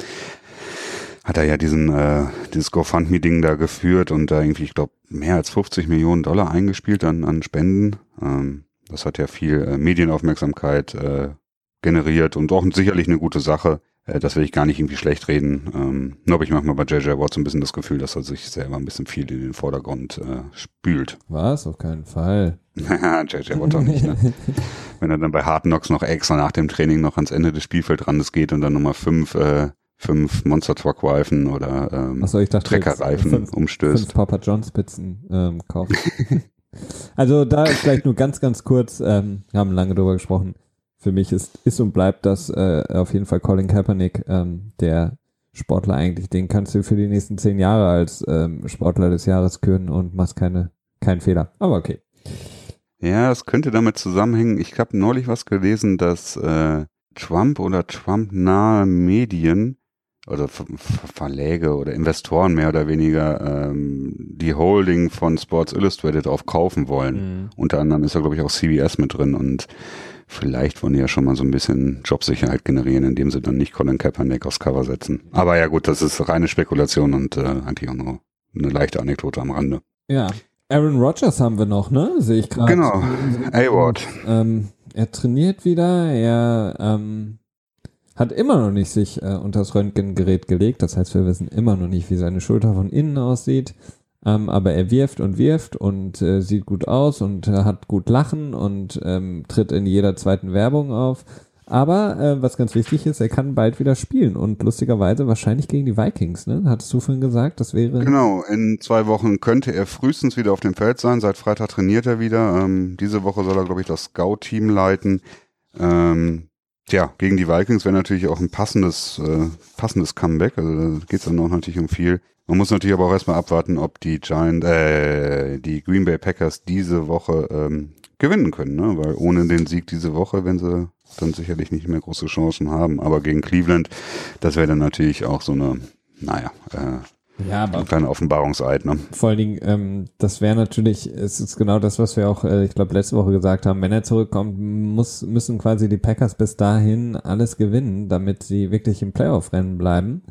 Hat er ja diesen, äh, dieses GoFundMe-Ding da geführt und da irgendwie, ich glaube, mehr als 50 Millionen Dollar eingespielt an, an Spenden. Ähm, das hat ja viel äh, Medienaufmerksamkeit äh, generiert und auch sicherlich eine gute Sache. Äh, das will ich gar nicht irgendwie schlecht reden. Ähm, nur habe ich manchmal bei JJ Watt so ein bisschen das Gefühl, dass er sich selber ein bisschen viel in den Vordergrund äh, spült. Was? Auf keinen Fall. JJ Watt auch nicht, ne? Wenn er dann bei Hard Knocks noch extra nach dem Training noch ans Ende des Spielfeldrandes geht und dann nochmal fünf, äh, fünf Monster Truck Reifen oder ähm, ich dachte, jetzt Treckerreifen fünf, umstößt. fünf Papa John's Pizzen ähm, kaufen. also da vielleicht nur ganz, ganz kurz, ähm, wir haben lange drüber gesprochen. Für mich ist, ist und bleibt das äh, auf jeden Fall Colin Kaepernick, ähm, der Sportler eigentlich, den kannst du für die nächsten zehn Jahre als ähm, Sportler des Jahres küren und machst keine, keinen Fehler. Aber okay. Ja, es könnte damit zusammenhängen. Ich habe neulich was gelesen, dass äh, Trump oder Trump-nahe Medien oder Ver Ver Verläge oder Investoren mehr oder weniger ähm, die Holding von Sports Illustrated aufkaufen wollen. Unter anderem ist da, glaube ich, auch CBS mit drin und vielleicht wollen die ja schon mal so ein bisschen Jobsicherheit generieren, indem sie dann nicht Colin Kaepernick aufs Cover setzen. Aber ja gut, das ist reine Spekulation und äh, eigentlich auch nur eine leichte Anekdote am Rande. Ja. Aaron Rodgers haben wir noch, ne? Sehe ich gerade. Genau. A-Ward. Ähm, er trainiert wieder, er ähm, hat immer noch nicht sich äh, unter das Röntgengerät gelegt. Das heißt, wir wissen immer noch nicht, wie seine Schulter von innen aussieht. Ähm, aber er wirft und wirft und äh, sieht gut aus und äh, hat gut Lachen und ähm, tritt in jeder zweiten Werbung auf. Aber äh, was ganz wichtig ist, er kann bald wieder spielen und lustigerweise wahrscheinlich gegen die Vikings, ne? Hattest du vorhin gesagt, das wäre. Genau, in zwei Wochen könnte er frühestens wieder auf dem Feld sein. Seit Freitag trainiert er wieder. Ähm, diese Woche soll er, glaube ich, das Scout-Team leiten. Ähm, tja, gegen die Vikings wäre natürlich auch ein passendes, äh, passendes Comeback. Also da geht es dann auch natürlich um viel. Man muss natürlich aber auch erstmal abwarten, ob die Giant, äh, die Green Bay Packers diese Woche ähm, gewinnen können, ne? Weil ohne den Sieg diese Woche, wenn sie dann sicherlich nicht mehr große Chancen haben. Aber gegen Cleveland, das wäre dann natürlich auch so eine, naja, äh, Ja, aber ein kleiner Offenbarungseid, ne? Vor allen Dingen, ähm, das wäre natürlich, es ist genau das, was wir auch, äh, ich glaube, letzte Woche gesagt haben. Wenn er zurückkommt, muss, müssen quasi die Packers bis dahin alles gewinnen, damit sie wirklich im Playoff-Rennen bleiben.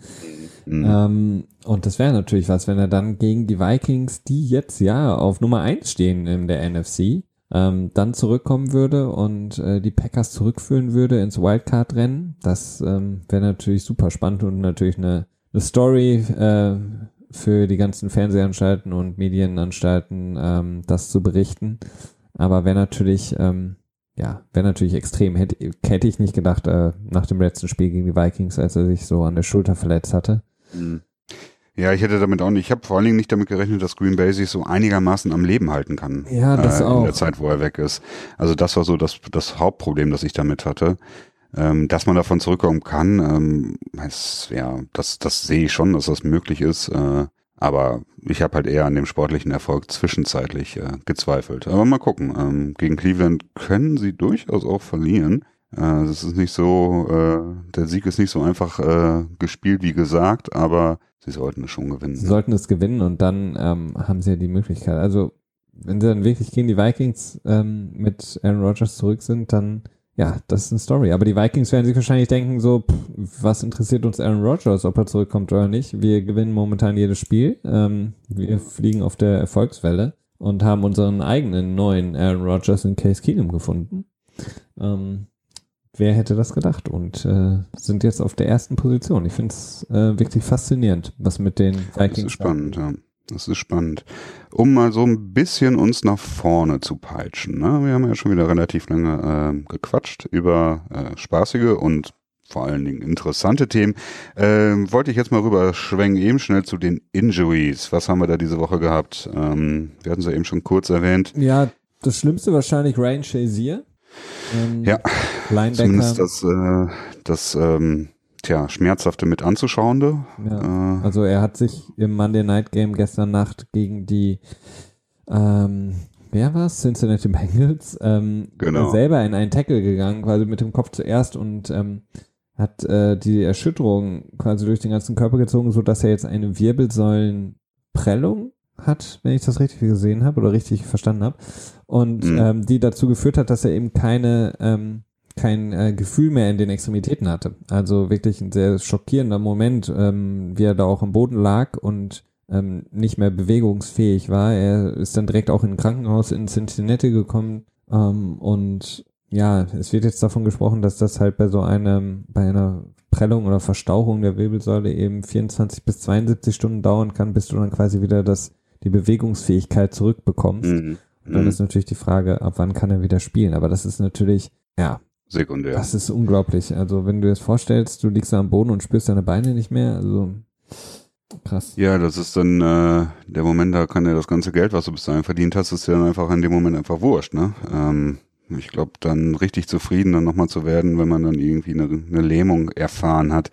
Mhm. Ähm, und das wäre natürlich was, wenn er dann gegen die Vikings, die jetzt ja auf Nummer eins stehen in der NFC, ähm, dann zurückkommen würde und äh, die Packers zurückführen würde ins Wildcard-Rennen. Das ähm, wäre natürlich super spannend und natürlich eine, eine Story äh, für die ganzen Fernsehanstalten und Medienanstalten, ähm, das zu berichten. Aber wäre natürlich, ähm, ja, wäre natürlich extrem. Hätte, hätte ich nicht gedacht, äh, nach dem letzten Spiel gegen die Vikings, als er sich so an der Schulter verletzt hatte. Mhm. Ja, ich hätte damit auch nicht, ich habe vor allen Dingen nicht damit gerechnet, dass Green Bay sich so einigermaßen am Leben halten kann. Ja, das äh, auch. In der Zeit, wo er weg ist. Also das war so das, das Hauptproblem, das ich damit hatte. Ähm, dass man davon zurückkommen kann, ähm, ist, ja, das, das sehe ich schon, dass das möglich ist. Äh, aber ich habe halt eher an dem sportlichen Erfolg zwischenzeitlich äh, gezweifelt. Aber mal gucken. Ähm, gegen Cleveland können sie durchaus auch verlieren. Äh, es ist nicht so, äh, der Sieg ist nicht so einfach äh, gespielt wie gesagt, aber sie sollten es schon gewinnen. Sie sollten es gewinnen und dann ähm, haben sie ja die Möglichkeit. Also wenn sie dann wirklich gegen die Vikings ähm, mit Aaron Rodgers zurück sind, dann ja, das ist eine Story. Aber die Vikings werden sich wahrscheinlich denken, so, pff, was interessiert uns Aaron Rodgers, ob er zurückkommt oder nicht? Wir gewinnen momentan jedes Spiel. Ähm, wir fliegen auf der Erfolgswelle und haben unseren eigenen neuen Aaron Rodgers in Case Keenum gefunden. Ähm, wer hätte das gedacht? Und äh, sind jetzt auf der ersten Position. Ich finde es äh, wirklich faszinierend, was mit den Vikings. Das ist spannend, ja. Das ist spannend. Um mal so ein bisschen uns nach vorne zu peitschen. Ne? Wir haben ja schon wieder relativ lange äh, gequatscht über äh, spaßige und vor allen Dingen interessante Themen. Ähm, wollte ich jetzt mal rüber schwenken, eben schnell zu den Injuries. Was haben wir da diese Woche gehabt? Ähm, wir hatten es ja eben schon kurz erwähnt. Ja, das Schlimmste wahrscheinlich Ryan Shazier. Ähm, ja, Linebacker. zumindest das, äh, das ähm, tja, schmerzhafte mit anzuschauende. Ja. Äh, also er hat sich im Monday Night Game gestern Nacht gegen die ähm, wer war es? Cincinnati Bengals, ähm, genau. selber in einen Tackle gegangen, quasi mit dem Kopf zuerst und ähm, hat äh, die Erschütterung quasi durch den ganzen Körper gezogen, so dass er jetzt eine Wirbelsäulenprellung hat, wenn ich das richtig gesehen habe oder richtig verstanden habe. Und mhm. ähm, die dazu geführt hat, dass er eben keine ähm, kein äh, Gefühl mehr in den Extremitäten hatte. Also wirklich ein sehr schockierender Moment, ähm, wie er da auch am Boden lag und ähm, nicht mehr bewegungsfähig war. Er ist dann direkt auch in ein Krankenhaus in Cincinnati gekommen ähm, und ja, es wird jetzt davon gesprochen, dass das halt bei so einem, bei einer Prellung oder Verstauchung der Wirbelsäule eben 24 bis 72 Stunden dauern kann, bis du dann quasi wieder das, die Bewegungsfähigkeit zurückbekommst. Mhm. Und dann mhm. ist natürlich die Frage, ab wann kann er wieder spielen? Aber das ist natürlich, ja, sekundär. Das ist unglaublich. Also wenn du dir das vorstellst, du liegst da am Boden und spürst deine Beine nicht mehr, also krass. Ja, das ist dann äh, der Moment, da kann ja das ganze Geld, was du bis dahin verdient hast, ist dir dann einfach in dem Moment einfach wurscht, ne? Ähm, ich glaube, dann richtig zufrieden dann nochmal zu werden, wenn man dann irgendwie eine, eine Lähmung erfahren hat,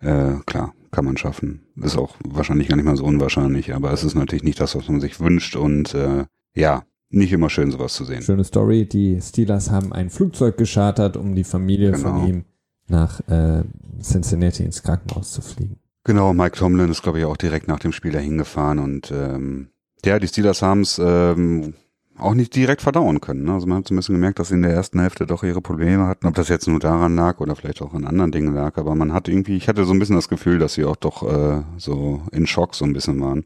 äh, klar, kann man schaffen. Ist auch wahrscheinlich gar nicht mal so unwahrscheinlich, aber es ist natürlich nicht das, was man sich wünscht und äh, ja, nicht immer schön, sowas zu sehen. Schöne Story. Die Steelers haben ein Flugzeug geschartert, um die Familie genau. von ihm nach äh, Cincinnati ins Krankenhaus zu fliegen. Genau, Mike Tomlin ist, glaube ich, auch direkt nach dem Spiel dahin gefahren und ähm, ja, die Steelers haben es ähm, auch nicht direkt verdauen können. Ne? Also man hat so ein bisschen gemerkt, dass sie in der ersten Hälfte doch ihre Probleme hatten, ob das jetzt nur daran lag oder vielleicht auch an anderen Dingen lag, aber man hat irgendwie, ich hatte so ein bisschen das Gefühl, dass sie auch doch äh, so in Schock so ein bisschen waren.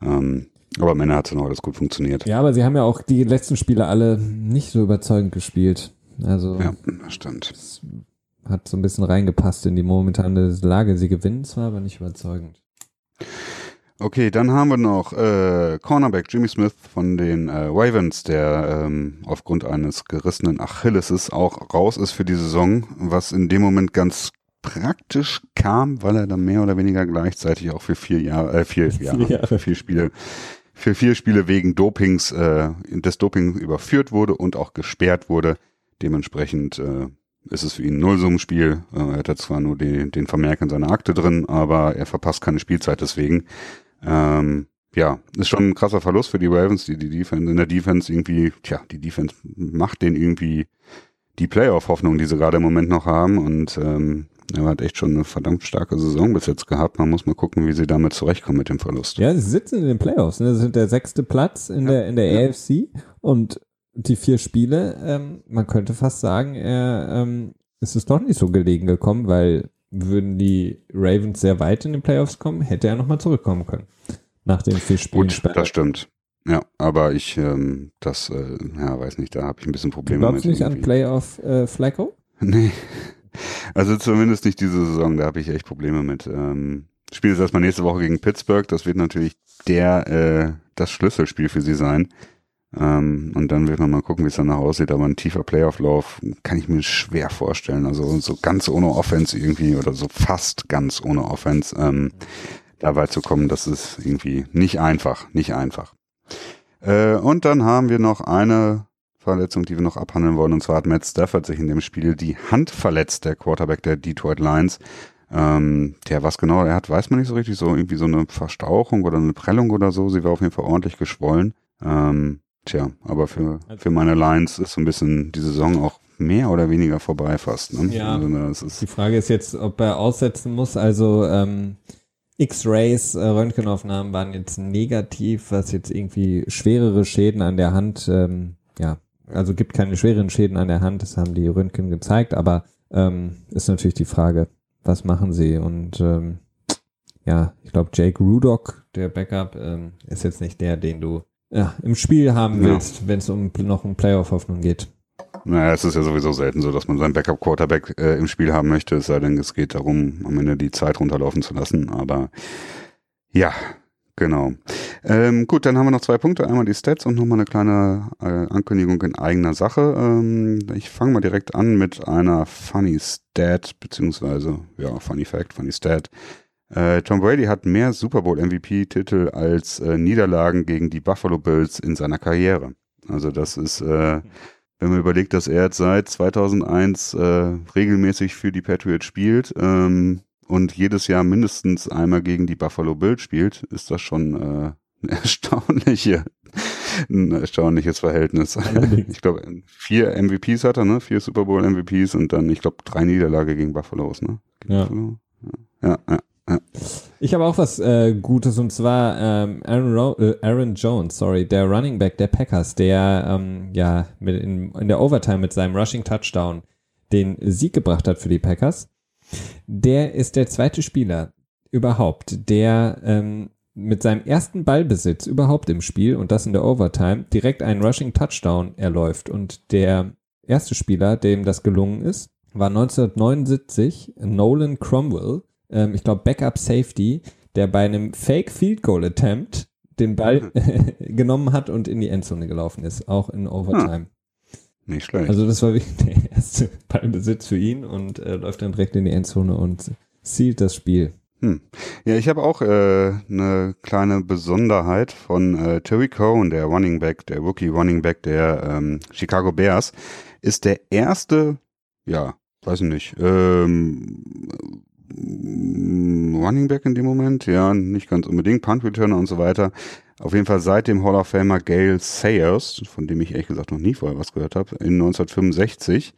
Ähm, aber Ende hat es dann auch alles gut funktioniert. Ja, aber sie haben ja auch die letzten Spiele alle nicht so überzeugend gespielt. Also. Ja, das stimmt. Hat so ein bisschen reingepasst in die momentane Lage. Sie gewinnen zwar, aber nicht überzeugend. Okay, dann haben wir noch äh, Cornerback Jimmy Smith von den äh, Ravens, der ähm, aufgrund eines gerissenen Achilleses auch raus ist für die Saison, was in dem Moment ganz praktisch kam, weil er dann mehr oder weniger gleichzeitig auch für vier Jahre, äh, vier Jahre, Jahre. für vier Spiele für vier Spiele wegen Dopings, äh, des Doping überführt wurde und auch gesperrt wurde. Dementsprechend äh, ist es für ihn ein Nullsummenspiel. Äh, er hat zwar nur den, den Vermerk in seiner Akte drin, aber er verpasst keine Spielzeit deswegen. Ähm, ja, ist schon ein krasser Verlust für die Ravens, die die Defense in der Defense irgendwie, tja, die Defense macht den irgendwie die Playoff-Hoffnung, die sie gerade im Moment noch haben und ähm, er hat echt schon eine verdammt starke Saison bis jetzt gehabt. Man muss mal gucken, wie sie damit zurechtkommen mit dem Verlust. Ja, sie sitzen in den Playoffs. Ne? Das sind der sechste Platz in ja, der, in der ja. AFC und die vier Spiele, ähm, man könnte fast sagen, er ähm, ist es doch nicht so gelegen gekommen, weil würden die Ravens sehr weit in den Playoffs kommen, hätte er nochmal zurückkommen können. Nach dem vier Spielen Gut, das stimmt. Ja, aber ich, ähm, das, äh, ja, weiß nicht, da habe ich ein bisschen Probleme du glaubst mit. Glaubst du nicht irgendwie. an Playoff äh, Flacco? Nee. Also zumindest nicht diese Saison, da habe ich echt Probleme mit. Ähm, Spiel ist erstmal nächste Woche gegen Pittsburgh, das wird natürlich der, äh, das Schlüsselspiel für sie sein. Ähm, und dann wird man mal gucken, wie es danach aussieht. Aber ein tiefer Playoff-Lauf kann ich mir schwer vorstellen. Also so ganz ohne Offense irgendwie oder so fast ganz ohne Offense ähm, da weit zu kommen, das ist irgendwie nicht einfach, nicht einfach. Äh, und dann haben wir noch eine Verletzung, die wir noch abhandeln wollen. Und zwar hat Matt Stafford sich in dem Spiel die Hand verletzt, der Quarterback der Detroit Lions. Ähm, der, was genau er hat, weiß man nicht so richtig. So irgendwie so eine Verstauchung oder eine Prellung oder so. Sie war auf jeden Fall ordentlich geschwollen. Ähm, tja, aber für, für meine Lions ist so ein bisschen die Saison auch mehr oder weniger vorbei fast. Ne? Ja, also, die Frage ist jetzt, ob er aussetzen muss. Also ähm, X-Rays, äh, Röntgenaufnahmen waren jetzt negativ, was jetzt irgendwie schwerere Schäden an der Hand, ähm, ja, also gibt keine schweren Schäden an der Hand, das haben die Röntgen gezeigt, aber ähm, ist natürlich die Frage, was machen sie? Und ähm, ja, ich glaube, Jake Rudock, der Backup, ähm, ist jetzt nicht der, den du ja, im Spiel haben willst, ja. wenn es um noch um Playoff-Hoffnung geht. Naja, es ist ja sowieso selten so, dass man seinen Backup-Quarterback äh, im Spiel haben möchte, es sei denn, es geht darum, am Ende die Zeit runterlaufen zu lassen. Aber ja, genau. Ähm, gut, dann haben wir noch zwei Punkte. Einmal die Stats und nochmal eine kleine äh, Ankündigung in eigener Sache. Ähm, ich fange mal direkt an mit einer Funny Stat, beziehungsweise, ja, Funny Fact, Funny Stat. Äh, Tom Brady hat mehr Super Bowl MVP-Titel als äh, Niederlagen gegen die Buffalo Bills in seiner Karriere. Also das ist äh, wenn man überlegt, dass er jetzt seit 2001 äh, regelmäßig für die Patriots spielt ähm, und jedes Jahr mindestens einmal gegen die Buffalo Bills spielt, ist das schon äh, eine erstaunliche, ein erstaunliches Verhältnis. ich glaube, vier MVPs hat er, ne? Vier Super Bowl MVPs und dann, ich glaube, drei Niederlage gegen Buffaloes, ne? Gegen ja. Buffalo? ja, ja. Ja. Ich habe auch was äh, Gutes und zwar ähm, Aaron, Ro äh, Aaron Jones, sorry, der Running Back der Packers, der ähm, ja mit in, in der Overtime mit seinem Rushing Touchdown den Sieg gebracht hat für die Packers. Der ist der zweite Spieler überhaupt, der ähm, mit seinem ersten Ballbesitz überhaupt im Spiel und das in der Overtime direkt einen Rushing Touchdown erläuft. Und der erste Spieler, dem das gelungen ist, war 1979 Nolan Cromwell ähm, ich glaube, Backup Safety, der bei einem Fake Field Goal Attempt den Ball genommen hat und in die Endzone gelaufen ist, auch in Overtime. Nicht schlecht. Also das war wirklich der erste Ballbesitz für ihn und äh, läuft dann direkt in die Endzone und zielt das Spiel. Hm. Ja, ich habe auch äh, eine kleine Besonderheit von äh, Terry Cohen, der Running Back, der Rookie Running Back der ähm, Chicago Bears, ist der erste, ja, weiß ich nicht, ähm, Running Back in dem Moment, ja, nicht ganz unbedingt, Punt Returner und so weiter. Auf jeden Fall seit dem Hall of Famer Gail Sayers, von dem ich ehrlich gesagt noch nie vorher was gehört habe, in 1965,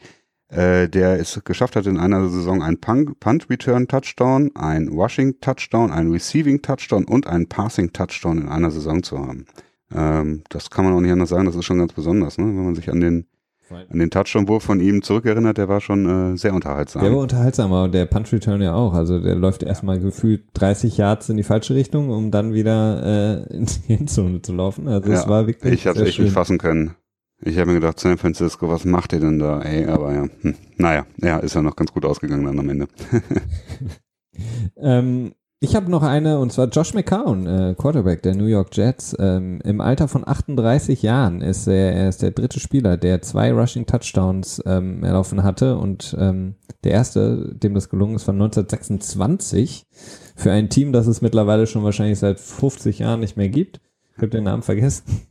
äh, der es geschafft hat, in einer Saison ein Punt Return Touchdown, ein Rushing Touchdown, ein Receiving Touchdown und ein Passing Touchdown in einer Saison zu haben. Ähm, das kann man auch nicht anders sagen, das ist schon ganz besonders, ne? wenn man sich an den an den Touchdown-Wurf von ihm zurückerinnert, der war schon äh, sehr unterhaltsam. Der war unterhaltsam, aber der Punch-Return ja auch. Also der läuft erstmal gefühlt 30 Yards in die falsche Richtung, um dann wieder äh, in die Endzone zu laufen. Also es war wirklich Ich habe es echt schön. nicht fassen können. Ich habe mir gedacht, San Francisco, was macht ihr denn da? Ey, aber ja, hm. naja, ja, ist ja noch ganz gut ausgegangen dann am Ende. ähm, ich habe noch eine, und zwar Josh McCown, äh, Quarterback der New York Jets. Ähm, Im Alter von 38 Jahren ist er, er ist der dritte Spieler, der zwei Rushing Touchdowns ähm, erlaufen hatte. Und ähm, der erste, dem das gelungen ist, war 1926 für ein Team, das es mittlerweile schon wahrscheinlich seit 50 Jahren nicht mehr gibt. Ich habe den Namen vergessen.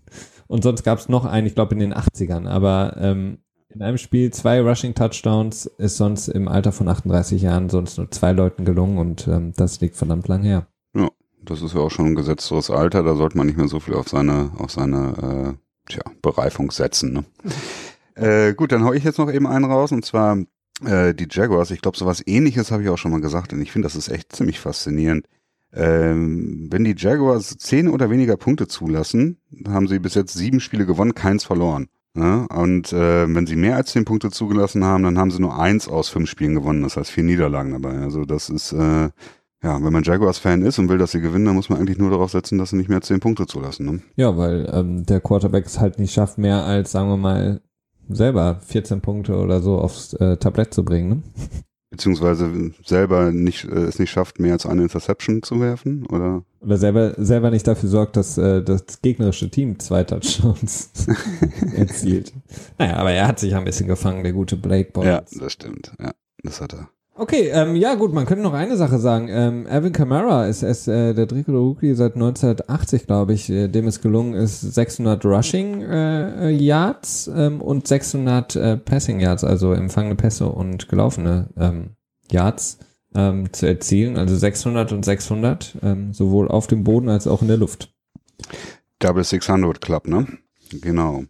Und sonst gab es noch einen, ich glaube in den 80ern. Aber ähm, in einem Spiel zwei Rushing Touchdowns ist sonst im Alter von 38 Jahren sonst nur zwei Leuten gelungen und ähm, das liegt verdammt lang her. Ja, das ist ja auch schon ein gesetzteres Alter, da sollte man nicht mehr so viel auf seine, auf seine äh, tja, Bereifung setzen. Ne? äh, gut, dann hau ich jetzt noch eben einen raus und zwar äh, die Jaguars. Ich glaube, sowas ähnliches habe ich auch schon mal gesagt und ich finde, das ist echt ziemlich faszinierend. Ähm, wenn die Jaguars zehn oder weniger Punkte zulassen, haben sie bis jetzt sieben Spiele gewonnen, keins verloren. Ne? Und äh, wenn sie mehr als zehn Punkte zugelassen haben, dann haben sie nur eins aus fünf Spielen gewonnen. Das heißt vier Niederlagen dabei. Also das ist, äh, ja, wenn man Jaguars-Fan ist und will, dass sie gewinnen, dann muss man eigentlich nur darauf setzen, dass sie nicht mehr als zehn Punkte zulassen. Ne? Ja, weil ähm, der Quarterback es halt nicht schafft, mehr als, sagen wir mal, selber 14 Punkte oder so aufs äh, Tablett zu bringen. Ne? Beziehungsweise selber nicht, äh, es nicht schafft, mehr als eine Interception zu werfen, oder? Oder selber, selber nicht dafür sorgt, dass äh, das gegnerische Team zwei Touchdowns erzielt. Naja, aber er hat sich ein bisschen gefangen, der gute Blake Bortles. Ja, das stimmt. Ja, das hat er. Okay, ähm, ja gut, man könnte noch eine Sache sagen. Ähm, Alvin Kamara ist, ist äh, der dritte Rookie seit 1980, glaube ich, äh, dem es gelungen ist, 600 Rushing äh, Yards ähm, und 600 äh, Passing Yards, also empfangene Pässe und gelaufene ähm, Yards ähm, zu erzielen. Also 600 und 600, ähm, sowohl auf dem Boden als auch in der Luft. Double 600 Club, ne? Genau.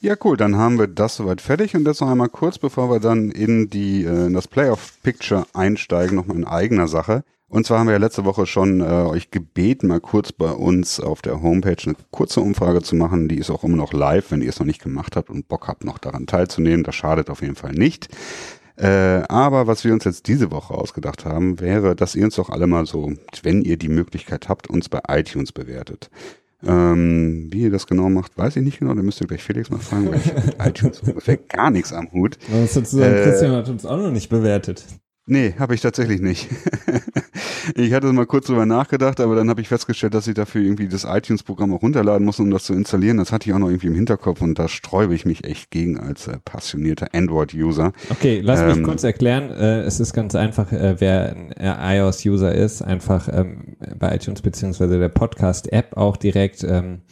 Ja, cool, dann haben wir das soweit fertig und jetzt noch einmal kurz, bevor wir dann in die äh, in das Playoff Picture einsteigen, noch mal in eigener Sache. Und zwar haben wir ja letzte Woche schon äh, euch gebeten, mal kurz bei uns auf der Homepage eine kurze Umfrage zu machen. Die ist auch immer noch live, wenn ihr es noch nicht gemacht habt und Bock habt, noch daran teilzunehmen. Das schadet auf jeden Fall nicht. Äh, aber was wir uns jetzt diese Woche ausgedacht haben, wäre, dass ihr uns doch alle mal so, wenn ihr die Möglichkeit habt, uns bei iTunes bewertet. Ähm, wie ihr das genau macht, weiß ich nicht genau. Da müsst ihr gleich Felix mal fragen, weil ich mit iTunes ungefähr gar nichts am Hut. Was sozusagen, äh, Christian hat uns auch noch nicht bewertet. Nee, habe ich tatsächlich nicht. ich hatte mal kurz drüber nachgedacht, aber dann habe ich festgestellt, dass ich dafür irgendwie das iTunes-Programm auch runterladen muss, um das zu installieren. Das hatte ich auch noch irgendwie im Hinterkopf und da sträube ich mich echt gegen als äh, passionierter Android-User. Okay, lass ähm, mich kurz erklären. Äh, es ist ganz einfach, äh, wer ein iOS-User ist, einfach ähm, bei iTunes beziehungsweise der Podcast-App auch direkt, ähm,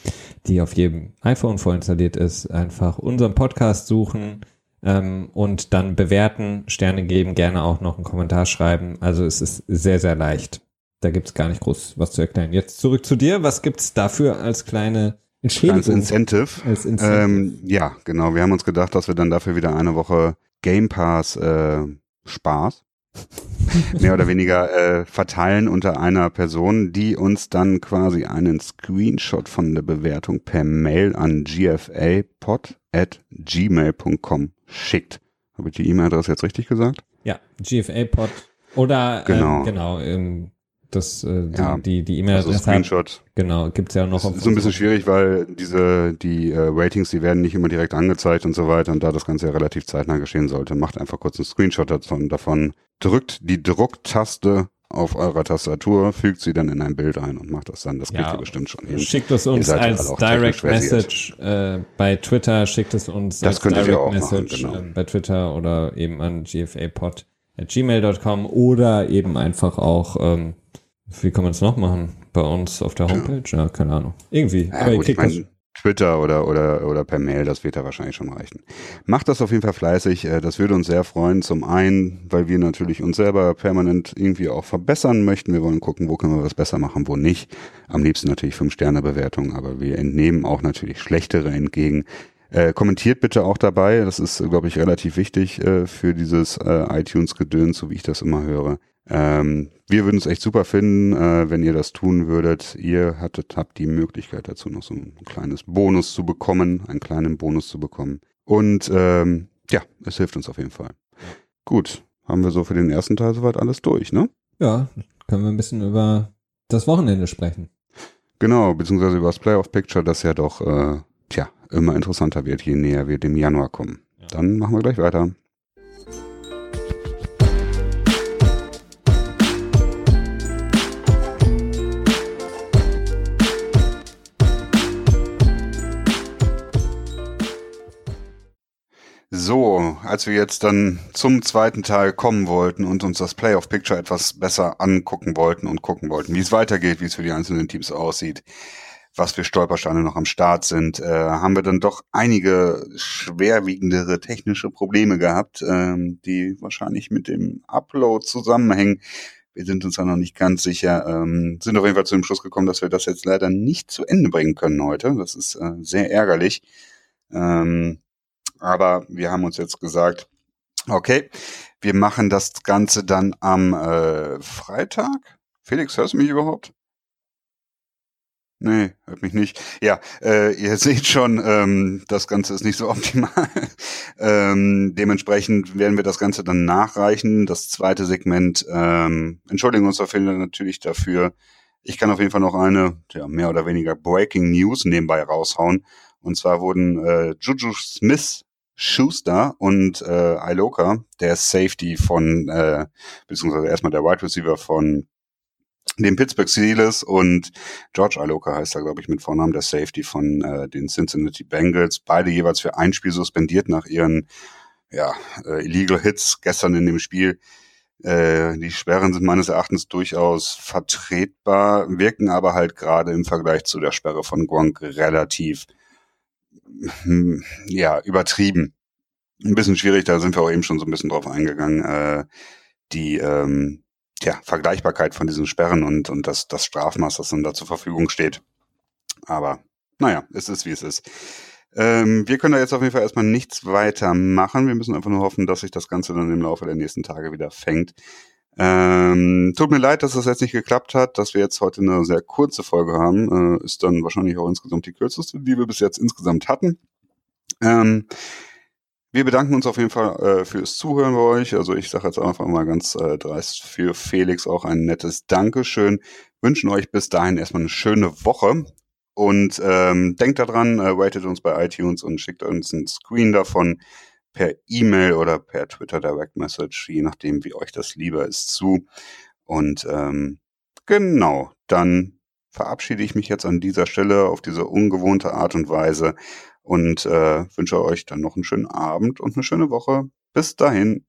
die auf jedem iPhone vorinstalliert ist, einfach unseren Podcast suchen ähm, und dann bewerten, Sterne geben, gerne auch noch einen Kommentar schreiben. Also es ist sehr, sehr leicht. Da gibt es gar nicht groß was zu erklären. Jetzt zurück zu dir. Was gibt es dafür als kleine Entschädigung? Als Incentive. Als Incentive. Ähm, ja, genau. Wir haben uns gedacht, dass wir dann dafür wieder eine Woche Game Pass äh, Spaß mehr oder weniger äh, verteilen unter einer Person, die uns dann quasi einen Screenshot von der Bewertung per Mail an gfapod at gmail.com schickt. Habe ich die E-Mail-Adresse jetzt richtig gesagt? Ja, gfapod oder genau, ähm, genau ähm, das äh, ja, die die E-Mail-Adresse also Screenshot. genau, gibt's ja noch. Ist so ein bisschen schwierig, weil diese die äh, Ratings, die werden nicht immer direkt angezeigt und so weiter und da das Ganze ja relativ zeitnah geschehen sollte, macht einfach kurz einen Screenshot davon, davon drückt die Drucktaste auf eurer Tastatur, fügt sie dann in ein Bild ein und macht das dann. Das kriegt ja, ihr bestimmt schon hin. Schickt es uns als Direct Message äh, bei Twitter, schickt es uns das als Direct Message machen, genau. äh, bei Twitter oder eben an gfapod at gmail.com oder eben einfach auch, ähm, wie kann man es noch machen? Bei uns auf der Homepage? Ja, ja keine Ahnung. Irgendwie. Ja, Aber gut, ich mein, Twitter oder, oder, oder per Mail, das wird da wahrscheinlich schon reichen. Macht das auf jeden Fall fleißig, äh, das würde uns sehr freuen. Zum einen, weil wir natürlich uns selber permanent irgendwie auch verbessern möchten. Wir wollen gucken, wo können wir was besser machen, wo nicht. Am liebsten natürlich fünf sterne bewertung aber wir entnehmen auch natürlich schlechtere entgegen. Äh, kommentiert bitte auch dabei, das ist, glaube ich, relativ wichtig äh, für dieses äh, iTunes-Gedöns, so wie ich das immer höre. Ähm, wir würden es echt super finden, äh, wenn ihr das tun würdet. Ihr hattet, habt die Möglichkeit dazu noch so ein kleines Bonus zu bekommen, einen kleinen Bonus zu bekommen. Und ähm, ja, es hilft uns auf jeden Fall. Gut, haben wir so für den ersten Teil soweit alles durch, ne? Ja, können wir ein bisschen über das Wochenende sprechen. Genau, beziehungsweise über das Playoff Picture, das ja doch, äh, tja, immer interessanter wird, je näher wir dem Januar kommen. Ja. Dann machen wir gleich weiter. So, als wir jetzt dann zum zweiten Teil kommen wollten und uns das Playoff Picture etwas besser angucken wollten und gucken wollten, wie es weitergeht, wie es für die einzelnen Teams aussieht, was für Stolpersteine noch am Start sind, äh, haben wir dann doch einige schwerwiegendere technische Probleme gehabt, ähm, die wahrscheinlich mit dem Upload zusammenhängen. Wir sind uns da noch nicht ganz sicher, ähm, sind auf jeden Fall zu dem Schluss gekommen, dass wir das jetzt leider nicht zu Ende bringen können heute. Das ist äh, sehr ärgerlich. Ähm, aber wir haben uns jetzt gesagt, okay, wir machen das Ganze dann am äh, Freitag. Felix, hörst du mich überhaupt? Nee, hört mich nicht. Ja, äh, ihr seht schon, ähm, das Ganze ist nicht so optimal. ähm, dementsprechend werden wir das Ganze dann nachreichen. Das zweite Segment, ähm, entschuldigen uns auf jeden Fall natürlich dafür. Ich kann auf jeden Fall noch eine, ja, mehr oder weniger Breaking News nebenbei raushauen. Und zwar wurden äh, Juju Smith Schuster und äh, Iloka, der Safety von, äh, beziehungsweise erstmal der Wide Receiver von den Pittsburgh Steelers und George Aloka heißt er, glaube ich, mit Vornamen der Safety von äh, den Cincinnati Bengals. Beide jeweils für ein Spiel suspendiert nach ihren ja, äh, Illegal Hits gestern in dem Spiel. Äh, die Sperren sind meines Erachtens durchaus vertretbar, wirken aber halt gerade im Vergleich zu der Sperre von Gronk relativ ja, übertrieben. Ein bisschen schwierig, da sind wir auch eben schon so ein bisschen drauf eingegangen. Äh, die ähm, tja, Vergleichbarkeit von diesen Sperren und, und das, das Strafmaß, das dann da zur Verfügung steht. Aber naja, es ist wie es ist. Ähm, wir können da jetzt auf jeden Fall erstmal nichts weiter machen. Wir müssen einfach nur hoffen, dass sich das Ganze dann im Laufe der nächsten Tage wieder fängt. Ähm, tut mir leid, dass das jetzt nicht geklappt hat, dass wir jetzt heute eine sehr kurze Folge haben. Äh, ist dann wahrscheinlich auch insgesamt die kürzeste, die wir bis jetzt insgesamt hatten. Ähm, wir bedanken uns auf jeden Fall äh, fürs Zuhören bei euch. Also ich sage jetzt einfach mal ganz äh, dreist für Felix auch ein nettes Dankeschön. Wünschen euch bis dahin erstmal eine schöne Woche. Und ähm, denkt daran, äh, ratet uns bei iTunes und schickt uns einen Screen davon per E-Mail oder per Twitter Direct Message, je nachdem, wie euch das lieber ist, zu. Und ähm, genau, dann verabschiede ich mich jetzt an dieser Stelle auf diese ungewohnte Art und Weise und äh, wünsche euch dann noch einen schönen Abend und eine schöne Woche. Bis dahin.